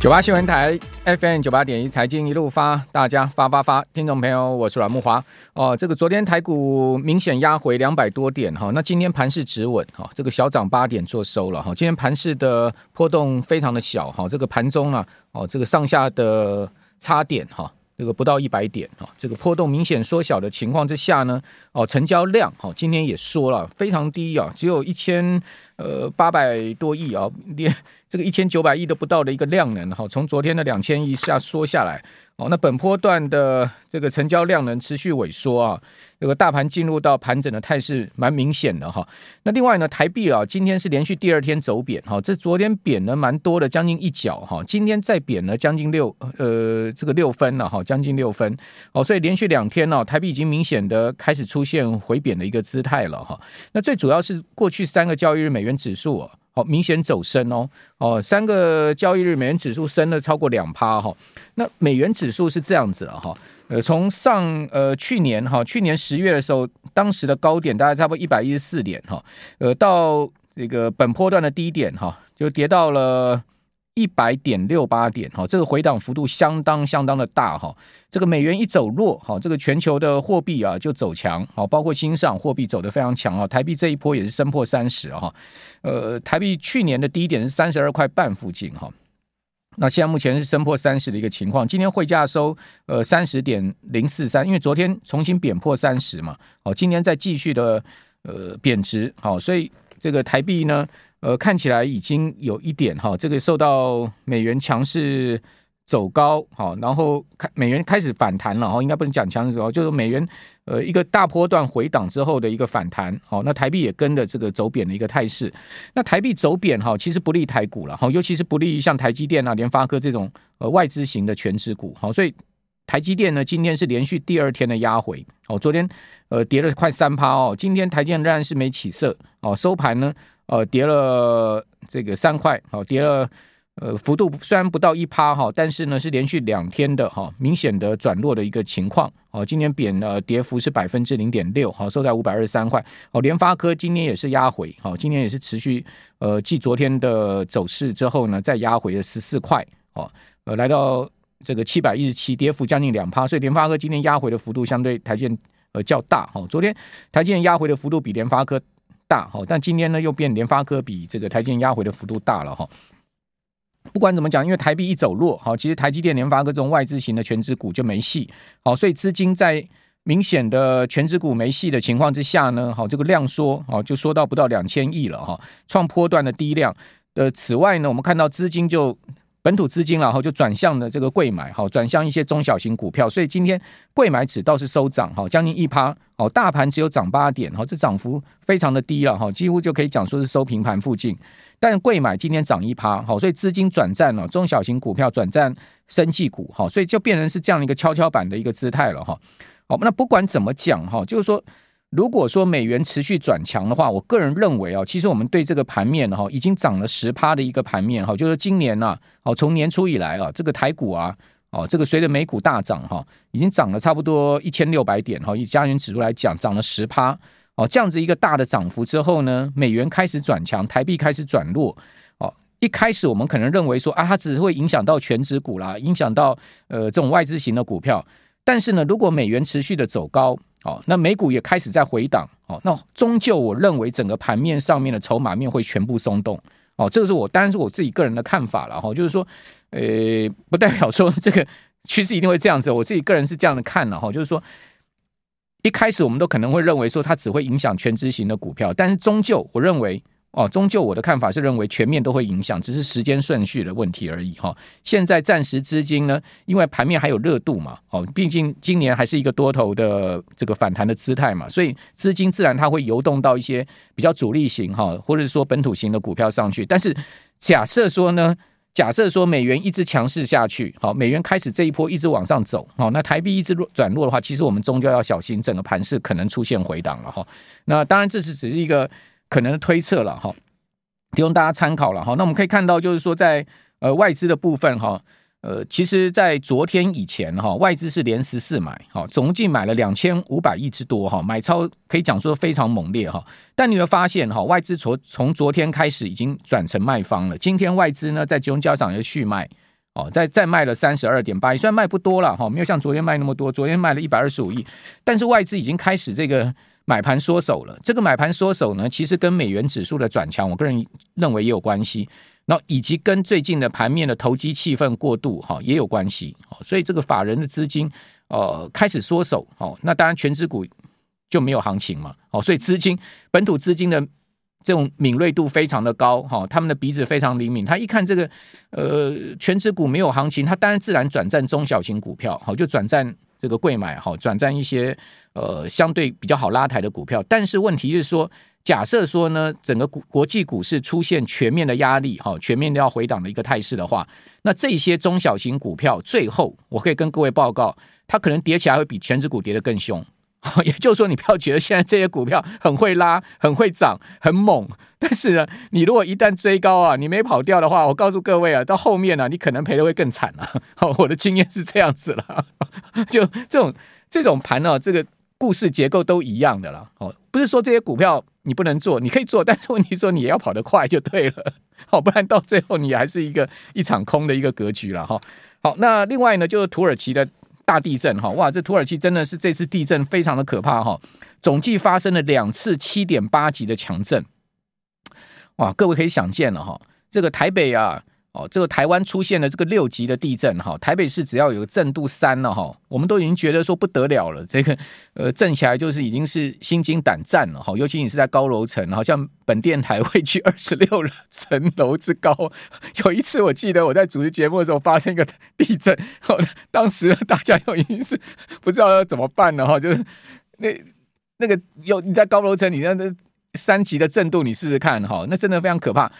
九八新闻台 FM 九八点一财经一路发，大家发发发，听众朋友，我是阮木华哦。这个昨天台股明显压回两百多点哈，那今天盘势止稳哈，这个小涨八点做收了哈。今天盘势的波动非常的小哈，这个盘中啊哦，这个上下的差点哈。这个不到一百点啊，这个波动明显缩小的情况之下呢，哦，成交量好，今天也说了非常低啊，只有一千呃八百多亿啊，连这个一千九百亿都不到的一个量能哈，从昨天的两千亿下缩下来。哦，那本波段的这个成交量能持续萎缩啊，这个大盘进入到盘整的态势蛮明显的哈。那另外呢，台币啊，今天是连续第二天走贬哈，这昨天贬了蛮多的，将近一角哈，今天再贬了将近六呃这个六分了哈，将近六分哦，所以连续两天呢，台币已经明显的开始出现回贬的一个姿态了哈。那最主要是过去三个交易日美元指数啊。好，明显走升哦哦，三个交易日美元指数升了超过两趴哈。那美元指数是这样子了哈，呃，从上呃去年哈，去年十月的时候，当时的高点大概差不多一百一十四点哈，呃，到这个本波段的低点哈，就跌到了。一百点六八点，哈，这个回档幅度相当相当的大，哈，这个美元一走弱，哈，这个全球的货币啊就走强，好，包括新上货币走得非常强啊，台币这一波也是升破三十哈，呃，台币去年的低点是三十二块半附近，哈，那现在目前是升破三十的一个情况，今天汇价收呃三十点零四三，因为昨天重新贬破三十嘛，好，今天再继续的呃贬值，好，所以这个台币呢。呃，看起来已经有一点哈，这个受到美元强势走高，好，然后开美元开始反弹了哈，应该不能讲强势走高，就是美元呃一个大波段回档之后的一个反弹，好，那台币也跟着这个走贬的一个态势，那台币走贬哈，其实不利台股了哈，尤其是不利于像台积电啊、联发科这种呃外资型的权值股，好，所以台积电呢今天是连续第二天的压回，哦，昨天呃跌了快三趴哦，今天台积电仍然是没起色，哦，收盘呢。呃，跌了这个三块，好，跌了，呃，幅度虽然不到一趴哈，但是呢是连续两天的哈明显的转弱的一个情况，哦，今天贬呃跌幅是百分之零点六，好，收在五百二十三块，哦，联发科今天也是压回，好，今天也是持续呃继昨天的走势之后呢，再压回了十四块，哦，呃，来到这个七百一十七，跌幅将近两趴，所以联发科今天压回的幅度相对台积电呃较大，哈，昨天台积电压回的幅度比联发科。大哈，但今天呢又变联发科比这个台积电压回的幅度大了哈。不管怎么讲，因为台币一走弱，好，其实台积电、联发科这种外资型的权值股就没戏，好，所以资金在明显的权值股没戏的情况之下呢，好，这个量缩，好，就缩到不到两千亿了哈，创波段的低量。呃，此外呢，我们看到资金就。本土资金然后就转向了这个贵买，好，转向一些中小型股票，所以今天贵买指倒是收涨，哈，将近一趴，哦，大盘只有涨八点，哈，这涨幅非常的低了，哈，几乎就可以讲说是收平盘附近。但贵买今天涨一趴，好，所以资金转战了中小型股票，转战生技股，哈，所以就变成是这样一个跷跷板的一个姿态了，哈，好，那不管怎么讲，哈，就是说。如果说美元持续转强的话，我个人认为啊，其实我们对这个盘面哈，已经涨了十趴的一个盘面哈，就是今年呐，哦，从年初以来啊，这个台股啊，哦，这个随着美股大涨哈，已经涨了差不多一千六百点哈，以加权指数来讲，涨了十趴哦，这样子一个大的涨幅之后呢，美元开始转强，台币开始转弱哦，一开始我们可能认为说啊，它只会影响到全指股啦，影响到呃这种外资型的股票，但是呢，如果美元持续的走高。哦，那美股也开始在回档，哦，那终究我认为整个盘面上面的筹码面会全部松动，哦，这个是我当然是我自己个人的看法了，哈，就是说，呃，不代表说这个趋势一定会这样子，我自己个人是这样的看了，哈，就是说，一开始我们都可能会认为说它只会影响权值型的股票，但是终究我认为。哦，终究我的看法是认为全面都会影响，只是时间顺序的问题而已哈。现在暂时资金呢，因为盘面还有热度嘛，哦，毕竟今年还是一个多头的这个反弹的姿态嘛，所以资金自然它会游动到一些比较主力型哈，或者是说本土型的股票上去。但是假设说呢，假设说美元一直强势下去，好，美元开始这一波一直往上走，好，那台币一直转弱的话，其实我们终究要小心，整个盘势可能出现回档了哈。那当然这是只是一个。可能推测了哈，提供大家参考了哈。那我们可以看到，就是说在呃外资的部分哈，呃，其实，在昨天以前哈，外资是连十四买，哈，总计买了两千五百亿之多哈，买超可以讲说非常猛烈哈。但你会发现哈，外资从从昨天开始已经转成卖方了。今天外资呢在金融交易场又续卖，哦，再再卖了三十二点八亿，虽然卖不多了哈，没有像昨天卖那么多，昨天卖了一百二十五亿，但是外资已经开始这个买盘缩手了。这个买盘缩手呢，其实跟美元指数的转强，我个人认为也有关系。然后以及跟最近的盘面的投机气氛过度哈也有关系。所以这个法人的资金呃开始缩手哦，那当然权值股就没有行情嘛。哦，所以资金本土资金的。这种敏锐度非常的高，哈，他们的鼻子非常灵敏。他一看这个，呃，权值股没有行情，他当然自然转战中小型股票，好，就转战这个贵买，好，转战一些呃相对比较好拉抬的股票。但是问题是说，假设说呢，整个股国际股市出现全面的压力，哈，全面要回档的一个态势的话，那这些中小型股票最后，我可以跟各位报告，它可能跌起来会比全指股跌得更凶。也就是说，你不要觉得现在这些股票很会拉、很会涨、很猛，但是呢，你如果一旦追高啊，你没跑掉的话，我告诉各位啊，到后面呢、啊，你可能赔的会更惨了啊。我的经验是这样子了，就这种这种盘呢、啊，这个故事结构都一样的了。哦，不是说这些股票你不能做，你可以做，但是问题说你也要跑得快就对了，好，不然到最后你还是一个一场空的一个格局了哈。好，那另外呢，就是土耳其的。大地震哈，哇！这土耳其真的是这次地震非常的可怕哈，总计发生了两次七点八级的强震，哇！各位可以想见了哈，这个台北啊。哦，这个台湾出现了这个六级的地震哈，台北市只要有震度三了哈，我们都已经觉得说不得了了，这个呃震起来就是已经是心惊胆战了哈，尤其你是在高楼层，好像本电台位居二十六层楼之高。有一次我记得我在主持节目的时候发生一个地震，当时大家又已经是不知道要怎么办了哈，就是那那个有你在高楼层，你那那三级的震度，你试试看哈，那真的非常可怕。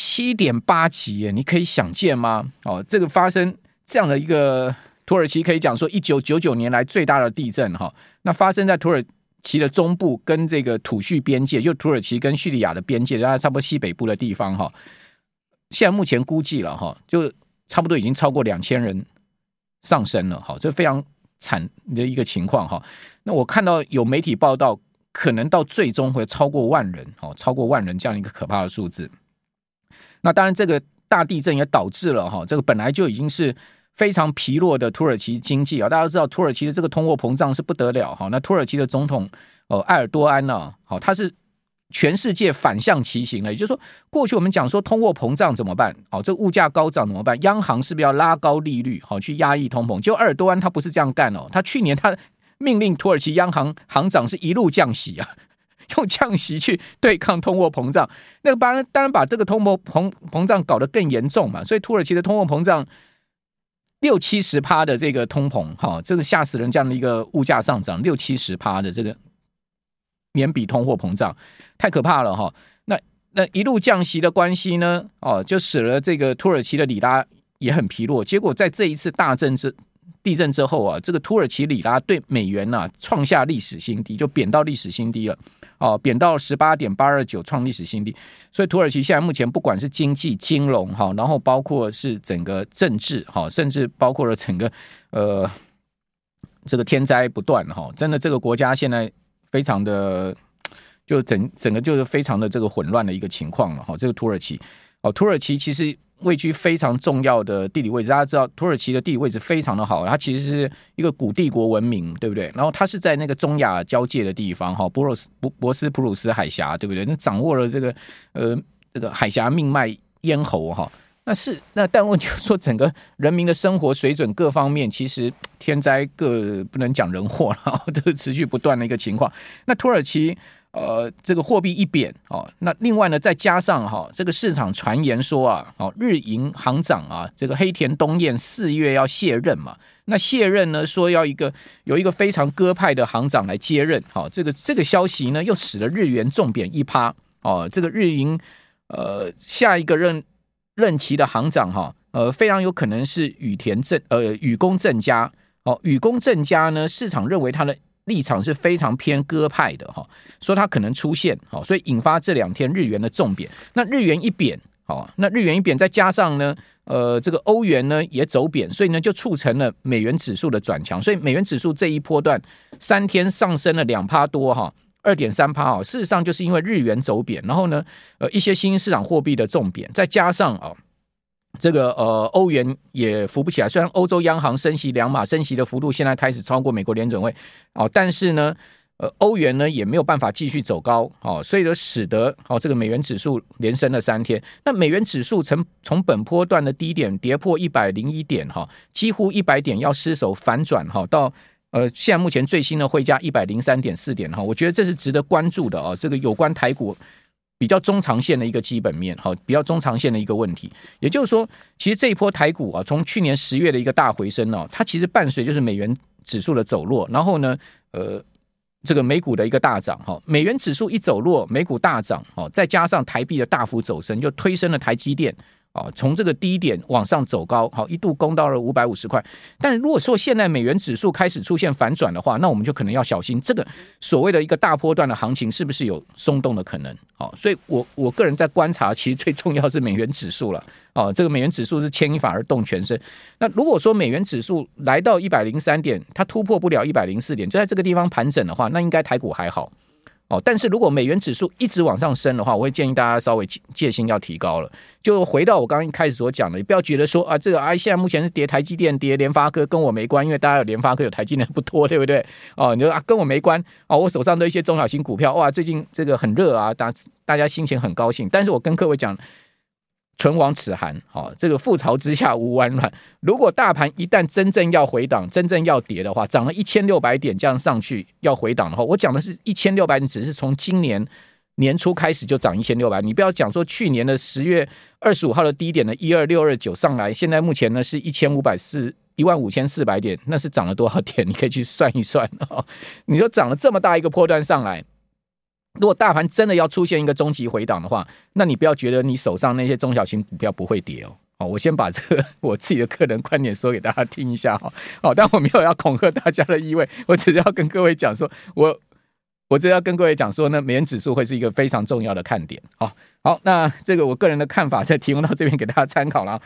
七点八级耶，你可以想见吗？哦，这个发生这样的一个土耳其，可以讲说一九九九年来最大的地震哈。那发生在土耳其的中部跟这个土叙边界，就土耳其跟叙利亚的边界，大概差不多西北部的地方哈。现在目前估计了哈，就差不多已经超过两千人上升了哈，这非常惨的一个情况哈。那我看到有媒体报道，可能到最终会超过万人哦，超过万人这样一个可怕的数字。那当然，这个大地震也导致了哈，这个本来就已经是非常疲弱的土耳其经济啊。大家都知道，土耳其的这个通货膨胀是不得了哈。那土耳其的总统呃埃尔多安呢，好，他是全世界反向骑行了。也就是说，过去我们讲说通货膨胀怎么办？哦，这物价高涨怎么办？央行是不是要拉高利率好去压抑通膨？就埃尔多安他不是这样干哦，他去年他命令土耳其央行行长是一路降息啊。用降息去对抗通货膨胀，那个当然当然把这个通货膨膨胀搞得更严重嘛，所以土耳其的通货膨胀六七十趴的这个通膨，哈，这个吓死人！这样的一个物价上涨六七十趴的这个年比通货膨胀，太可怕了哈。那那一路降息的关系呢，哦，就使得这个土耳其的里拉也很疲弱。结果在这一次大震之地震之后啊，这个土耳其里拉对美元呐创下历史新低，就贬到历史新低了。哦，贬到十八点八二九，创历史新低。所以土耳其现在目前不管是经济、金融哈，然后包括是整个政治哈，甚至包括了整个呃这个天灾不断哈，真的这个国家现在非常的就整整个就是非常的这个混乱的一个情况了哈。这个土耳其哦，土耳其其实。位居非常重要的地理位置，大家知道土耳其的地理位置非常的好，它其实是一个古帝国文明，对不对？然后它是在那个中亚交界的地方，哈，博罗斯博博斯普鲁斯海峡，对不对？那掌握了这个呃这个海峡命脉咽喉，哈，那是那但问题就说，整个人民的生活水准各方面，其实天灾各不能讲人祸，然后都是持续不断的一个情况。那土耳其。呃，这个货币一贬哦，那另外呢，再加上哈，这个市场传言说啊，哦，日银行长啊，这个黑田东彦四月要卸任嘛，那卸任呢，说要一个有一个非常鸽派的行长来接任，好，这个这个消息呢，又使得日元重贬一趴哦，这个日银呃下一个任任期的行长哈，呃，非常有可能是羽田正呃雨宫正佳哦，雨宫正佳呢，市场认为他的。立场是非常偏鸽派的哈，说它可能出现好，所以引发这两天日元的重贬。那日元一贬，好，那日元一贬，再加上呢，呃，这个欧元呢也走贬，所以呢就促成了美元指数的转强。所以美元指数这一波段三天上升了两趴多哈，二点三趴啊。事实上就是因为日元走贬，然后呢，呃，一些新兴市场货币的重贬，再加上啊，这个呃，欧元也扶不起来。虽然欧洲央行升息两码，升息的幅度现在开始超过美国联准会哦，但是呢，呃，欧元呢也没有办法继续走高哦，所以就使得哦，这个美元指数连升了三天。那美元指数从从本波段的低点跌破一百零一点哈，几乎一百点要失守反转哈，到呃现在目前最新的汇价一百零三点四点哈，我觉得这是值得关注的哦。这个有关台股。比较中长线的一个基本面，好，比较中长线的一个问题，也就是说，其实这一波台股啊，从去年十月的一个大回升呢，它其实伴随就是美元指数的走弱，然后呢，呃，这个美股的一个大涨，哈，美元指数一走弱，美股大涨，哦，再加上台币的大幅走升，就推升了台积电。啊，从这个低点往上走高，好，一度攻到了五百五十块。但如果说现在美元指数开始出现反转的话，那我们就可能要小心这个所谓的一个大波段的行情是不是有松动的可能？好，所以我我个人在观察，其实最重要是美元指数了。哦，这个美元指数是牵一发而动全身。那如果说美元指数来到一百零三点，它突破不了一百零四点，就在这个地方盘整的话，那应该台股还好。哦，但是如果美元指数一直往上升的话，我会建议大家稍微戒心要提高了。就回到我刚刚一开始所讲的，你不要觉得说啊，这个啊，现在目前是跌台积电、跌联发科，跟我没关，因为大家有联发科、有台积电不多，对不对？哦，你说啊，跟我没关哦，我手上的一些中小型股票，哇，最近这个很热啊，大大家心情很高兴。但是我跟各位讲。唇亡齿寒，哦，这个覆巢之下无完卵。如果大盘一旦真正要回档，真正要跌的话，涨了一千六百点这样上去要回档的话，我讲的是一千六百点，只是从今年年初开始就涨一千六百，你不要讲说去年的十月二十五号的低点的一二六二九上来，现在目前呢是一千五百四一万五千四百点，那是涨了多少点？你可以去算一算哦。你说涨了这么大一个波段上来。如果大盘真的要出现一个中级回档的话，那你不要觉得你手上那些中小型股票不会跌哦。好，我先把这个我自己的个人观点说给大家听一下哈。好，但我没有要恐吓大家的意味，我只是要跟各位讲说，我我只要跟各位讲说呢，美元指数会是一个非常重要的看点。好，好，那这个我个人的看法，再提供到这边给大家参考了。